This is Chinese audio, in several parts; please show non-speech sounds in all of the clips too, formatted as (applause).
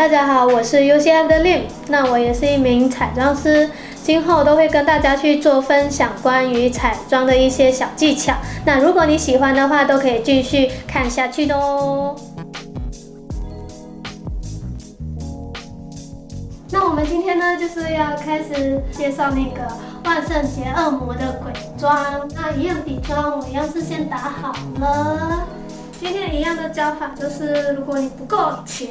大家好，我是 UCF 的 Lim，那我也是一名彩妆师，今后都会跟大家去做分享关于彩妆的一些小技巧。那如果你喜欢的话，都可以继续看下去的哦。那我们今天呢，就是要开始介绍那个万圣节恶魔的鬼妆。那一样底妆，我一样是先打好了。今天一样的教法就是，如果你不够钱，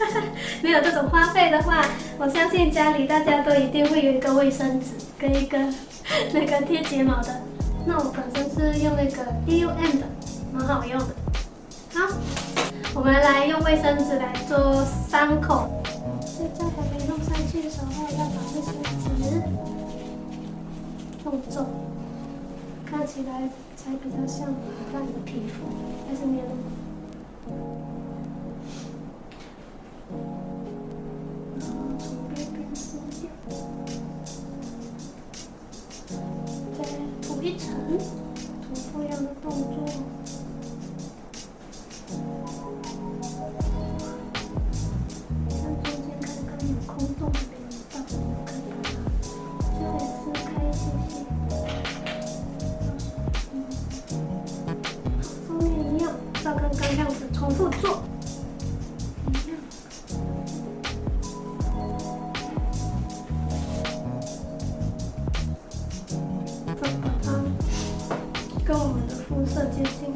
(laughs) 没有这种花费的话，我相信家里大家都一定会有一个卫生纸跟一个 (laughs) 那个贴睫毛的。那我本身是用那个 DUM 的，蛮好用的。好，我们来用卫生纸来做伤口。在这还没弄上去的时候，要把卫生纸弄皱，看起来才比较像皮肤，但是黏的。一层，重复一样的动作。重复做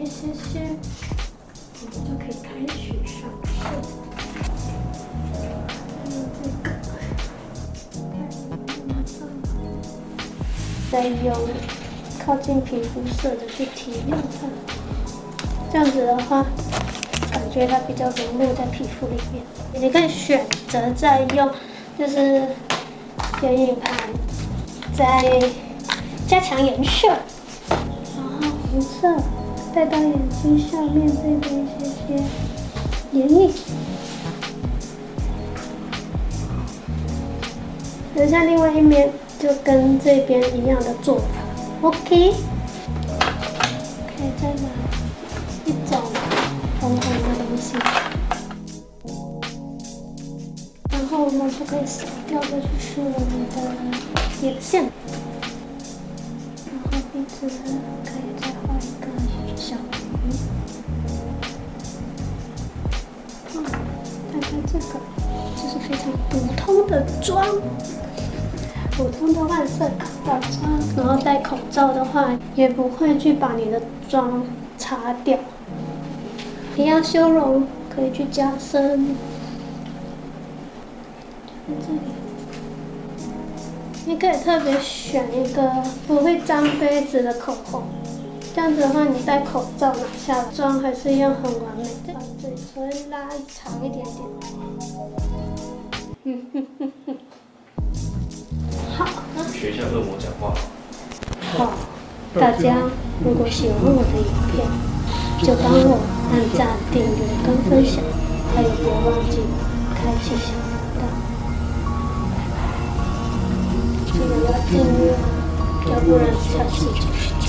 一些些，我们就可以开始上色。还有这个，再用靠近皮肤色的去提亮它，这样子的话，感觉它比较融入在皮肤里面。你可以选择再用，就是眼影盘再加强颜色。然后红色带到眼睛下面这边一些眼影，等下另外一面就跟这边一样的做法，OK。可以再拿一种红红的东西，然后我们就可以扫掉的就是我们的眼线，鼻子可以再。画一个小鱼，嗯，看看这个，就是非常普通的妆，普通的万圣节妆。然后戴口罩的话，也不会去把你的妆擦掉。一样修容可以去加深，在这里，你可以特别选一个不会沾杯子的口红。这样子的话，你戴口罩拿下妆还是一样很完美的。把嘴唇拉长一点点。嗯哼哼哼。好。学一下恶魔讲话。好，大家如果喜欢我的影片，就帮我按赞、订阅跟分享，还有别忘记开启小得要订阅，要不然下次就去找。